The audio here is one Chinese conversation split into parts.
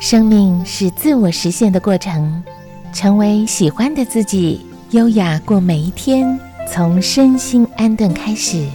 生命是自我实现的过程，成为喜欢的自己，优雅过每一天，从身心安顿开始。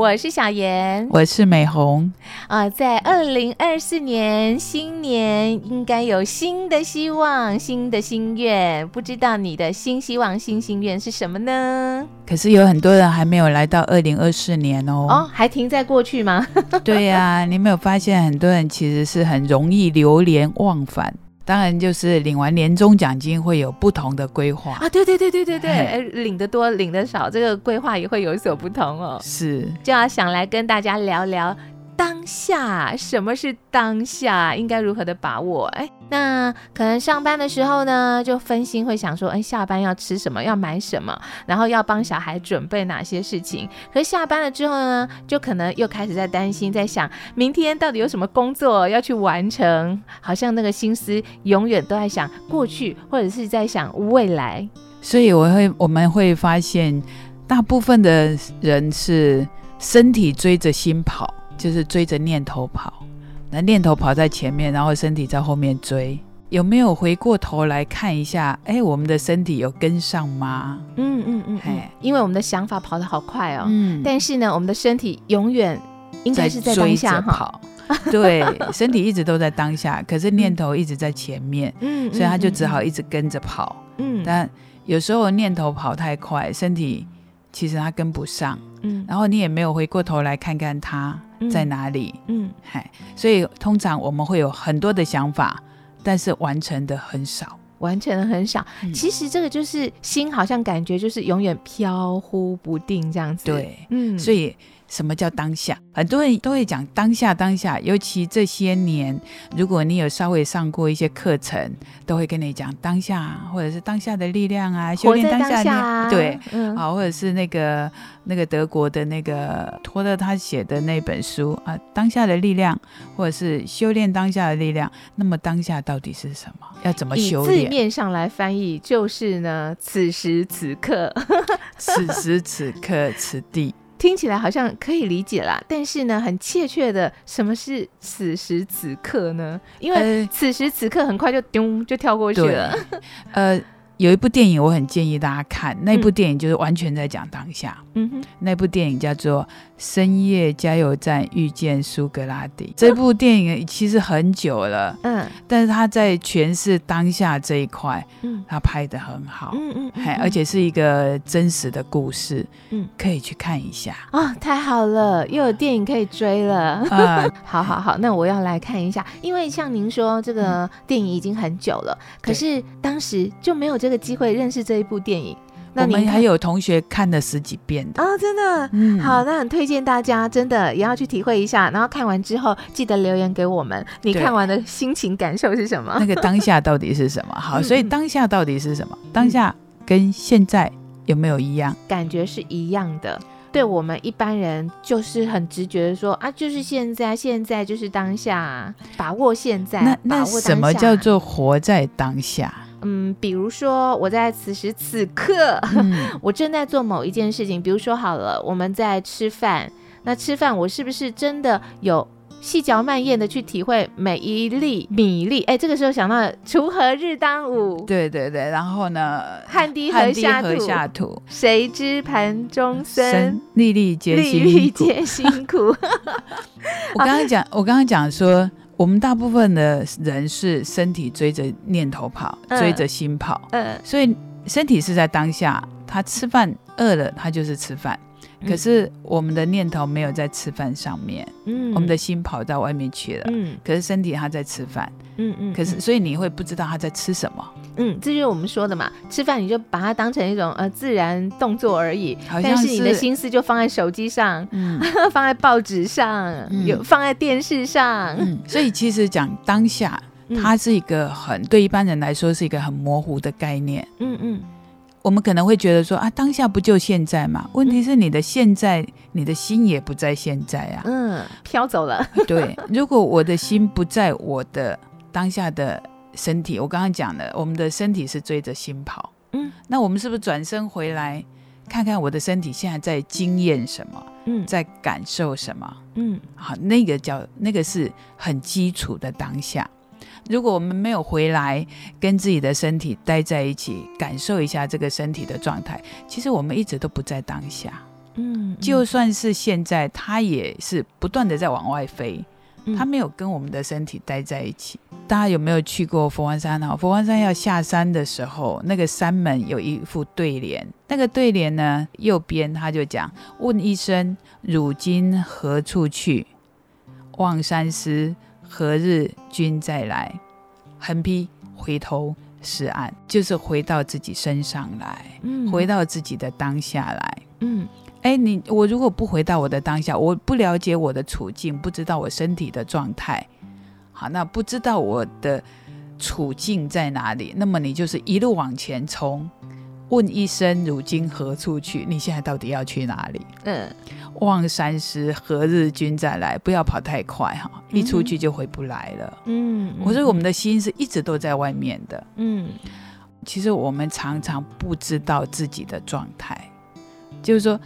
我是小妍，我是美红啊，在二零二四年新年应该有新的希望、新的心愿，不知道你的新希望、新心愿是什么呢？可是有很多人还没有来到二零二四年哦，哦，还停在过去吗？对呀，你没有发现很多人其实是很容易流连忘返。当然，就是领完年终奖金会有不同的规划啊！对对对对对对，领的多领的少，这个规划也会有所不同哦。是，就要想来跟大家聊聊。当下什么是当下？应该如何的把握？哎，那可能上班的时候呢，就分心会想说，哎，下班要吃什么，要买什么，然后要帮小孩准备哪些事情。可是下班了之后呢，就可能又开始在担心，在想明天到底有什么工作要去完成，好像那个心思永远都在想过去，或者是在想未来。所以我会，我们会发现，大部分的人是身体追着心跑。就是追着念头跑，那念头跑在前面，然后身体在后面追。有没有回过头来看一下？哎，我们的身体有跟上吗？嗯嗯嗯，哎，因为我们的想法跑得好快哦。嗯。但是呢，我们的身体永远应该是在当下跑。对，身体一直都在当下，可是念头一直在前面。嗯。所以他就只好一直跟着跑。嗯。但有时候念头跑太快，身体其实他跟不上。嗯。然后你也没有回过头来看看他。在哪里？嗯，嗨，所以通常我们会有很多的想法，但是完成的很少，完成的很少。其实这个就是心，好像感觉就是永远飘忽不定这样子。对，嗯，所以。什么叫当下？很多人都会讲当下，当下。尤其这些年，如果你有稍微上过一些课程，都会跟你讲当下，或者是当下的力量啊，修炼当下。对，啊，或者是那个那个德国的那个托勒他写的那本书啊，当下的力量，或者是修炼当下的力量。那么当下到底是什么？要怎么修炼？字面上来翻译就是呢，此时此刻，此时此刻，此地。听起来好像可以理解啦，但是呢，很切确的，什么是此时此刻呢？因为此时此刻很快就丢就跳过去了。呃。有一部电影，我很建议大家看。那部电影就是完全在讲当下。嗯哼，那部电影叫做《深夜加油站遇见苏格拉底》。这部电影其实很久了，嗯，但是他在诠释当下这一块，嗯，他拍的很好，嗯嗯，还而且是一个真实的故事，嗯，可以去看一下。啊，太好了，又有电影可以追了。啊，好好好，那我要来看一下，因为像您说这个电影已经很久了，可是当时就没有这。个机会认识这一部电影，那你还有同学看了十几遍的啊，真的，嗯，好，那很推荐大家，真的也要去体会一下。然后看完之后，记得留言给我们，你看完的心情感受是什么？那个当下到底是什么？好，所以当下到底是什么？当下跟现在有没有一样？感觉是一样的。对我们一般人就是很直觉的说啊，就是现在，现在就是当下，把握现在。那那什么叫做活在当下？嗯，比如说我在此时此刻，我正在做某一件事情。比如说好了，我们在吃饭，那吃饭我是不是真的有细嚼慢咽的去体会每一粒米粒？哎，这个时候想到锄禾日当午，对对对，然后呢，汗滴禾下土，谁知盘中餐，粒粒皆辛苦。我刚刚讲，我刚刚讲说。我们大部分的人是身体追着念头跑，追着心跑，嗯，所以身体是在当下，他吃饭饿了，他就是吃饭。可是我们的念头没有在吃饭上面，嗯，我们的心跑到外面去了，嗯，可是身体他在吃饭，嗯嗯，可是所以你会不知道他在吃什么，嗯，这就是我们说的嘛，吃饭你就把它当成一种呃自然动作而已，但是你的心思就放在手机上，嗯，放在报纸上，有放在电视上，嗯，所以其实讲当下，它是一个很对一般人来说是一个很模糊的概念，嗯嗯。我们可能会觉得说啊，当下不就现在嘛？问题是你的现在，你的心也不在现在啊。嗯，飘走了。对，如果我的心不在我的当下的身体，我刚刚讲了，我们的身体是追着心跑。嗯，那我们是不是转身回来看看我的身体现在在经验什么，嗯，在感受什么，嗯，好，那个叫那个是很基础的当下。如果我们没有回来跟自己的身体待在一起，感受一下这个身体的状态，其实我们一直都不在当下。嗯，就算是现在，它也是不断的在往外飞，它没有跟我们的身体待在一起。大家有没有去过佛光山呢？佛光山要下山的时候，那个山门有一副对联，那个对联呢，右边他就讲：“问一声，汝今何处去？望山思。”何日君再来？横批回头是岸，就是回到自己身上来，嗯，回到自己的当下来，嗯，哎，你我如果不回到我的当下，我不了解我的处境，不知道我身体的状态，好，那不知道我的处境在哪里，那么你就是一路往前冲。问一声，如今何处去？你现在到底要去哪里？嗯，望山师，何日君再来？不要跑太快哈，一出去就回不来了。嗯，我说我们的心是一直都在外面的。嗯，其实我们常常不知道自己的状态，就是说，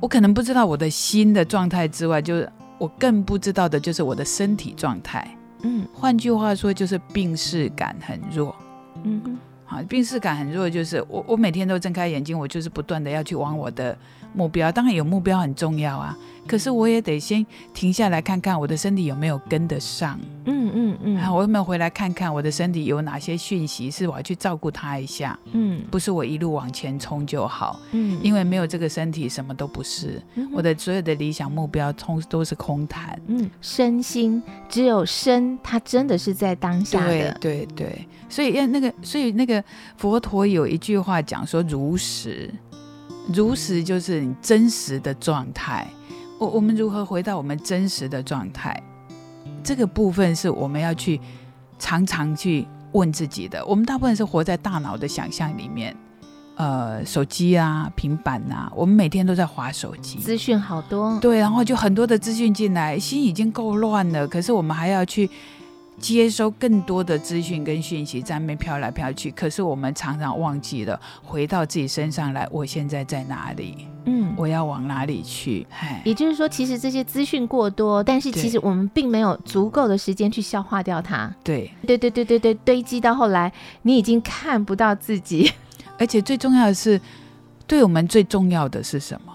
我可能不知道我的心的状态之外，就是我更不知道的就是我的身体状态。嗯，换句话说，就是病视感很弱。嗯哼。好，病视感很弱，就是我我每天都睁开眼睛，我就是不断的要去往我的目标。当然有目标很重要啊，可是我也得先停下来看看我的身体有没有跟得上。嗯嗯嗯，我有没有回来看看我的身体有哪些讯息是我要去照顾它一下？嗯，不是我一路往前冲就好。嗯，因为没有这个身体，什么都不是。我的所有的理想目标通都是空谈。嗯，身心只有身，它真的是在当下的。对对对。所以要那个，所以那个佛陀有一句话讲说：“如实，如实就是你真实的状态。我我们如何回到我们真实的状态？这个部分是我们要去常常去问自己的。我们大部分是活在大脑的想象里面，呃，手机啊、平板啊，我们每天都在划手机，资讯好多，对，然后就很多的资讯进来，心已经够乱了，可是我们还要去。接收更多的资讯跟讯息，在那边飘来飘去。可是我们常常忘记了回到自己身上来。我现在在哪里？嗯，我要往哪里去？也就是说，其实这些资讯过多，但是其实我们并没有足够的时间去消化掉它。对，对，对，对，对，对，堆积到后来，你已经看不到自己。而且最重要的是，对我们最重要的是什么？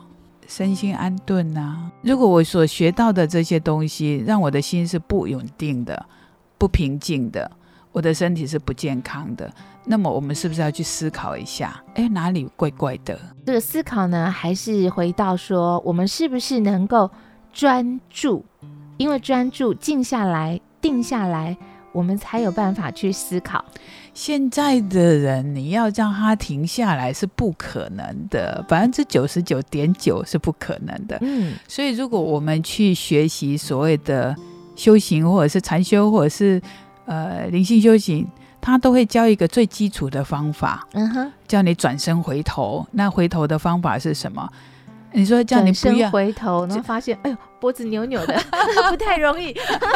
身心安顿啊！如果我所学到的这些东西让我的心是不稳定的。不平静的，我的身体是不健康的。那么，我们是不是要去思考一下？哎，哪里怪怪的？这个思考呢，还是回到说，我们是不是能够专注？因为专注、静下来、定下来，我们才有办法去思考。现在的人，你要让他停下来是不可能的，百分之九十九点九是不可能的。嗯，所以如果我们去学习所谓的。修行，或者是禅修，或者是呃灵性修行，他都会教一个最基础的方法，嗯哼，叫你转身回头。那回头的方法是什么？你说叫你不要回头，然后发现哎呦脖子扭扭的，不太容易。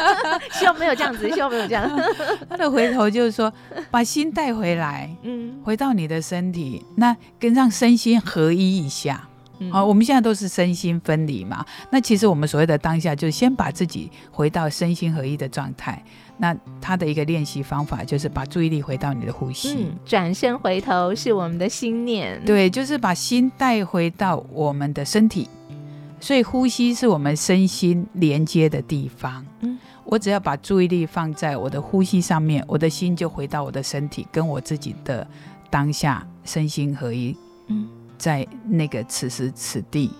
希望没有这样子，希望没有这样。他的回头就是说，把心带回来，嗯，回到你的身体，那跟让身心合一一下。好，我们现在都是身心分离嘛。那其实我们所谓的当下，就是先把自己回到身心合一的状态。那他的一个练习方法，就是把注意力回到你的呼吸。转身回头是我们的心念。对，就是把心带回到我们的身体。所以呼吸是我们身心连接的地方。嗯，我只要把注意力放在我的呼吸上面，我的心就回到我的身体，跟我自己的当下身心合一。嗯。在那个此时此地，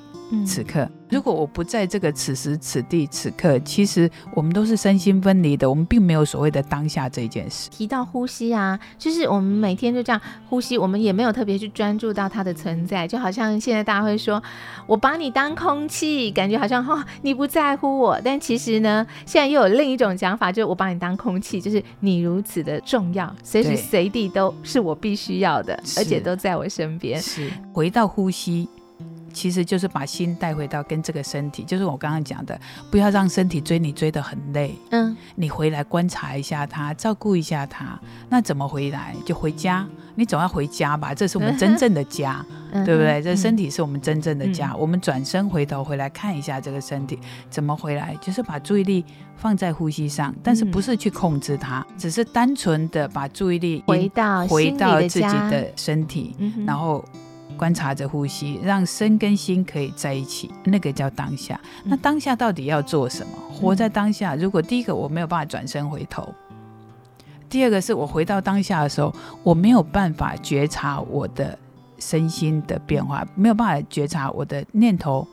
此刻。如果我不在这个此时此地此刻，其实我们都是身心分离的，我们并没有所谓的当下这件事。提到呼吸啊，就是我们每天就这样呼吸，我们也没有特别去专注到它的存在，就好像现在大家会说，我把你当空气，感觉好像哦你不在乎我，但其实呢，现在又有另一种讲法，就是我把你当空气，就是你如此的重要，随时随地都是我必须要的，而且都在我身边。是回到呼吸。其实就是把心带回到跟这个身体，就是我刚刚讲的，不要让身体追你追得很累。嗯，你回来观察一下它，照顾一下它。那怎么回来？就回家，你总要回家吧，这是我们真正的家。对不对？这身体是我们真正的家。我们转身回头回来看一下这个身体怎么回来，就是把注意力放在呼吸上，但是不是去控制它，只是单纯的把注意力回到回到自己的身体，然后观察着呼吸，让身跟心可以在一起，那个叫当下。那当下到底要做什么？活在当下。如果第一个我没有办法转身回头。第二个是我回到当下的时候，我没有办法觉察我的身心的变化，没有办法觉察我的念头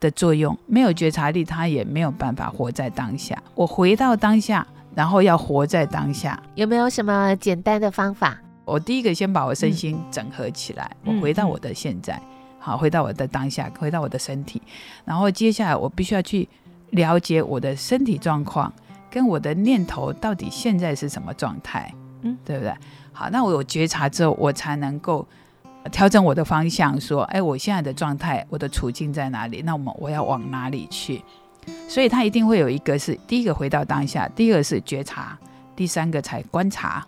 的作用，没有觉察力，他也没有办法活在当下。我回到当下，然后要活在当下，有没有什么简单的方法？我第一个先把我身心整合起来，我回到我的现在，好，回到我的当下，回到我的身体，然后接下来我必须要去了解我的身体状况。跟我的念头到底现在是什么状态？嗯，对不对？好，那我有觉察之后，我才能够调整我的方向，说，哎，我现在的状态，我的处境在哪里？那我们我要往哪里去？所以，他一定会有一个是第一个回到当下，第二个是觉察，第三个才观察，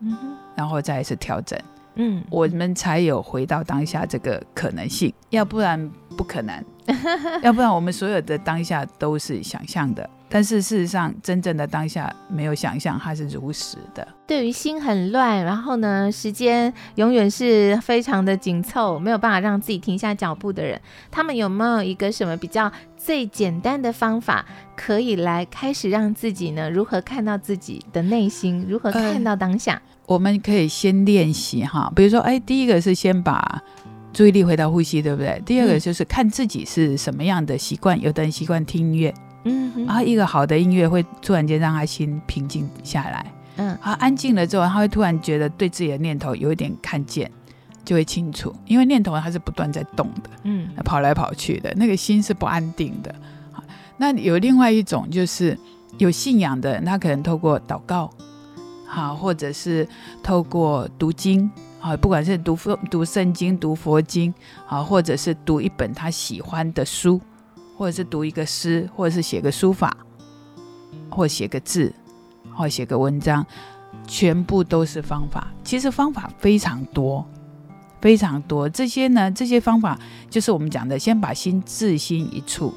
嗯，然后再一次调整，嗯，我们才有回到当下这个可能性，要不然不可能，要不然我们所有的当下都是想象的。但是事实上，真正的当下没有想象，它是如实的。对于心很乱，然后呢，时间永远是非常的紧凑，没有办法让自己停下脚步的人，他们有没有一个什么比较最简单的方法，可以来开始让自己呢？如何看到自己的内心？如何看到当下？我们可以先练习哈，比如说，哎，第一个是先把注意力回到呼吸，对不对？第二个就是看自己是什么样的习惯，有的人习惯听音乐。嗯，然后一个好的音乐会突然间让他心平静下来，嗯，他安静了之后，他会突然觉得对自己的念头有一点看见，就会清楚，因为念头它是不断在动的，嗯，跑来跑去的，那个心是不安定的。好，那有另外一种就是有信仰的人，他可能透过祷告，好，或者是透过读经，啊，不管是读佛读圣经、读佛经，啊，或者是读一本他喜欢的书。或者是读一个诗，或者是写个书法，或写个字，或写个文章，全部都是方法。其实方法非常多，非常多。这些呢，这些方法就是我们讲的，先把心自心一处，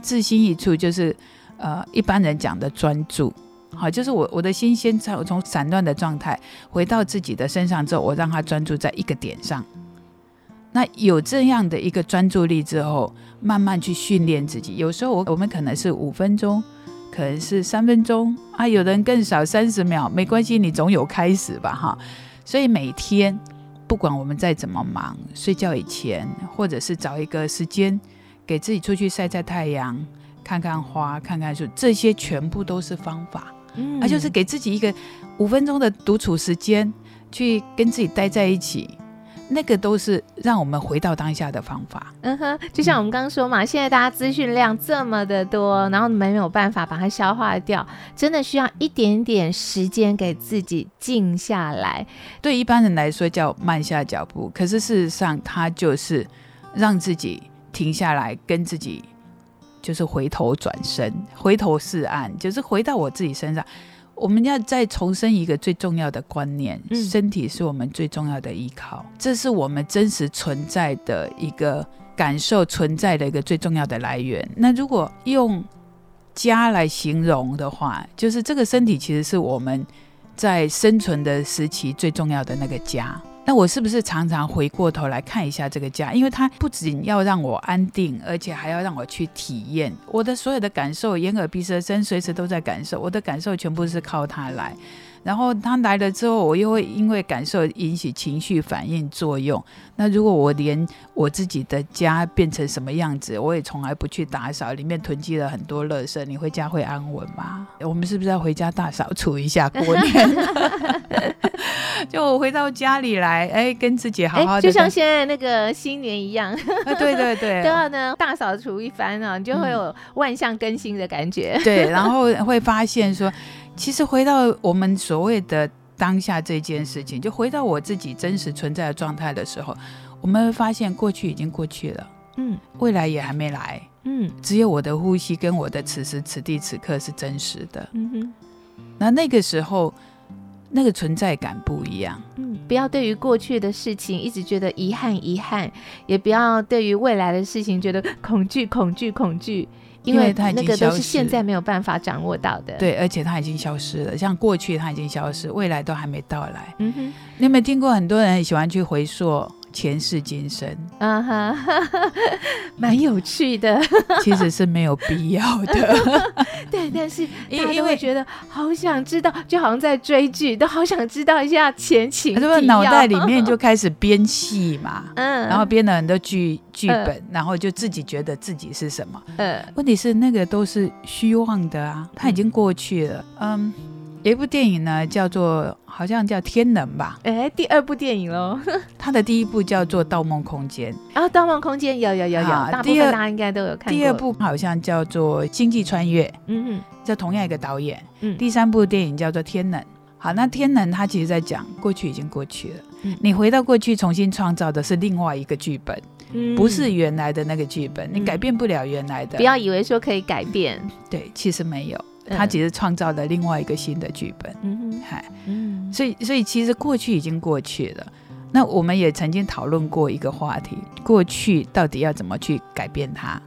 自心一处就是呃一般人讲的专注。好，就是我我的心先从从散乱的状态回到自己的身上之后，我让它专注在一个点上。那有这样的一个专注力之后，慢慢去训练自己。有时候我我们可能是五分钟，可能是三分钟啊，有人更少三十秒，没关系，你总有开始吧，哈。所以每天不管我们再怎么忙，睡觉以前，或者是找一个时间给自己出去晒晒太阳，看看花，看看树，这些全部都是方法。嗯，啊，就是给自己一个五分钟的独处时间，去跟自己待在一起。那个都是让我们回到当下的方法。嗯哼，就像我们刚刚说嘛，现在大家资讯量这么的多，然后没有办法把它消化掉，真的需要一点点时间给自己静下来。对一般人来说叫慢下脚步，可是事实上，它就是让自己停下来，跟自己就是回头转身，回头是岸，就是回到我自己身上。我们要再重申一个最重要的观念：身体是我们最重要的依靠，这是我们真实存在的一个感受存在的一个最重要的来源。那如果用家来形容的话，就是这个身体其实是我们在生存的时期最重要的那个家。那我是不是常常回过头来看一下这个家？因为它不仅要让我安定，而且还要让我去体验我的所有的感受，眼耳鼻舌身随时都在感受，我的感受全部是靠它来。然后他来了之后，我又会因为感受引起情绪反应作用。那如果我连我自己的家变成什么样子，我也从来不去打扫，里面囤积了很多垃圾，你回家会安稳吗？我们是不是要回家大扫除一下过年？就我回到家里来，哎，跟自己好好的，就像现在那个新年一样，对对对，都要呢大扫除一番啊，你就会有万象更新的感觉。对，然后会发现说。其实回到我们所谓的当下这件事情，就回到我自己真实存在的状态的时候，我们会发现过去已经过去了，嗯，未来也还没来，嗯，只有我的呼吸跟我的此时此地此刻是真实的，嗯哼，那那个时候那个存在感不一样。嗯，不要对于过去的事情一直觉得遗憾遗憾，也不要对于未来的事情觉得恐惧恐惧恐惧，因为它那个都是现在没有办法掌握到的。对，而且它已经消失了。像过去它已经消失，未来都还没到来。嗯哼，你有没有听过很多人很喜欢去回溯？前世今生，啊哈，蛮有趣的，其实是没有必要的。对，但是大家会觉得好想知道，就好像在追剧，都好想知道一下前情。是不是脑袋里面就开始 编戏嘛？嗯，然后编了很多剧剧本，然后就自己觉得自己是什么？嗯，问题是那个都是虚妄的啊，它已经过去了。嗯。有一部电影呢，叫做好像叫《天能》吧？哎，第二部电影喽。它的第一部叫做《盗梦空间》，然后《盗梦空间》有有有有，大部分大家应该都有看。第二部好像叫做《星际穿越》，嗯嗯，这同样一个导演。嗯，第三部电影叫做《天能》。好，那《天能》它其实在讲过去已经过去了，你回到过去重新创造的是另外一个剧本，不是原来的那个剧本，你改变不了原来的。不要以为说可以改变，对，其实没有。他其实创造了另外一个新的剧本，嗯嗨，嗯，所以所以其实过去已经过去了。那我们也曾经讨论过一个话题：过去到底要怎么去改变它？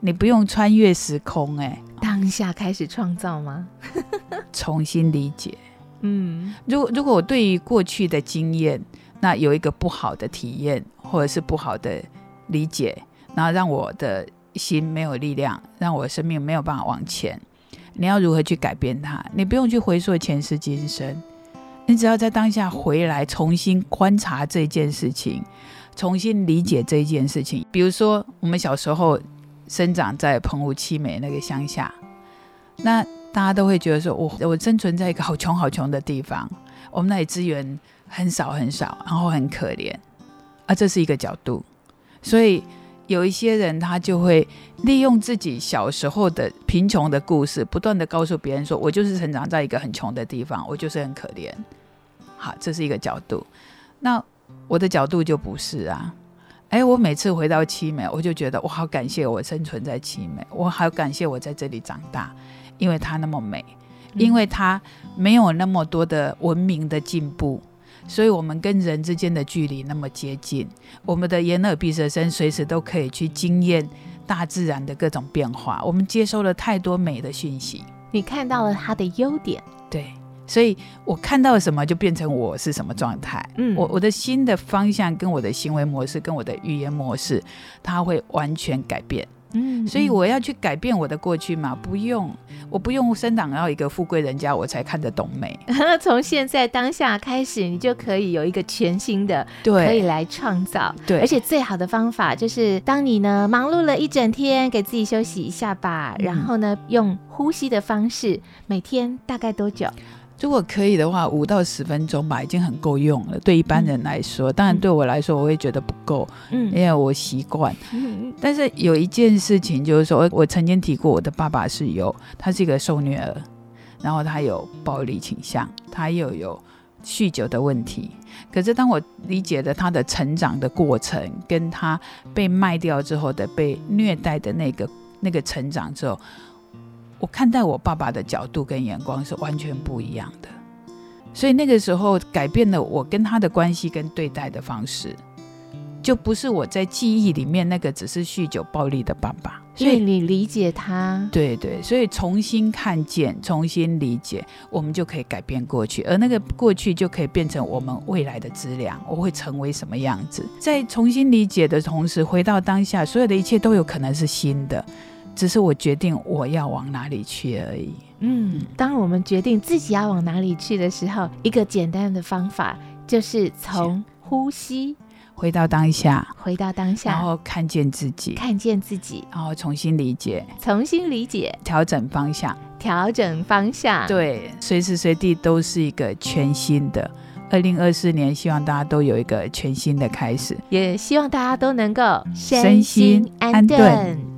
你不用穿越时空，哎，当下开始创造吗？重新理解。嗯，如果如果我对于过去的经验，那有一个不好的体验，或者是不好的理解，然后让我的心没有力量，让我的生命没有办法往前。你要如何去改变它？你不用去回溯前世今生，你只要在当下回来，重新观察这件事情，重新理解这件事情。比如说，我们小时候生长在澎湖七美那个乡下，那大家都会觉得说，我我生存在一个好穷好穷的地方，我们那里资源很少很少，然后很可怜啊，这是一个角度，所以。有一些人，他就会利用自己小时候的贫穷的故事，不断的告诉别人说：“我就是成长在一个很穷的地方，我就是很可怜。”好，这是一个角度。那我的角度就不是啊。哎，我每次回到七美，我就觉得我好感谢我生存在七美，我好感谢我在这里长大，因为它那么美，因为它没有那么多的文明的进步。所以，我们跟人之间的距离那么接近，我们的眼耳鼻舌身随时都可以去经验大自然的各种变化。我们接收了太多美的讯息，你看到了它的优点，对，所以我看到什么就变成我是什么状态。嗯，我我的新的方向跟我的行为模式跟我的语言模式，它会完全改变。嗯，所以我要去改变我的过去嘛？不用，我不用生长到一个富贵人家，我才看得懂美。从现在当下开始，你就可以有一个全新的，对，可以来创造。对，而且最好的方法就是，当你呢忙碌了一整天，给自己休息一下吧，然后呢用呼吸的方式，每天大概多久？如果可以的话，五到十分钟吧，已经很够用了。对一般人来说，当然对我来说，我会觉得不够，嗯，因为我习惯。但是有一件事情就是说，我曾经提过，我的爸爸是有，他是一个受虐儿，然后他有暴力倾向，他又有酗酒的问题。可是当我理解了他的成长的过程，跟他被卖掉之后的被虐待的那个那个成长之后。我看待我爸爸的角度跟眼光是完全不一样的，所以那个时候改变了我跟他的关系跟对待的方式，就不是我在记忆里面那个只是酗酒暴力的爸爸。所以你理解他，对对，所以重新看见、重新理解，我们就可以改变过去，而那个过去就可以变成我们未来的资粮。我会成为什么样子？在重新理解的同时，回到当下，所有的一切都有可能是新的。只是我决定我要往哪里去而已。嗯，当我们决定自己要往哪里去的时候，一个简单的方法就是从呼吸。回到当下，回到当下，然后看见自己，看见自己，然后重新理解，重新理解，调整方向，调整方向。对，随时随地都是一个全新的。二零二四年，希望大家都有一个全新的开始，也希望大家都能够身心安顿。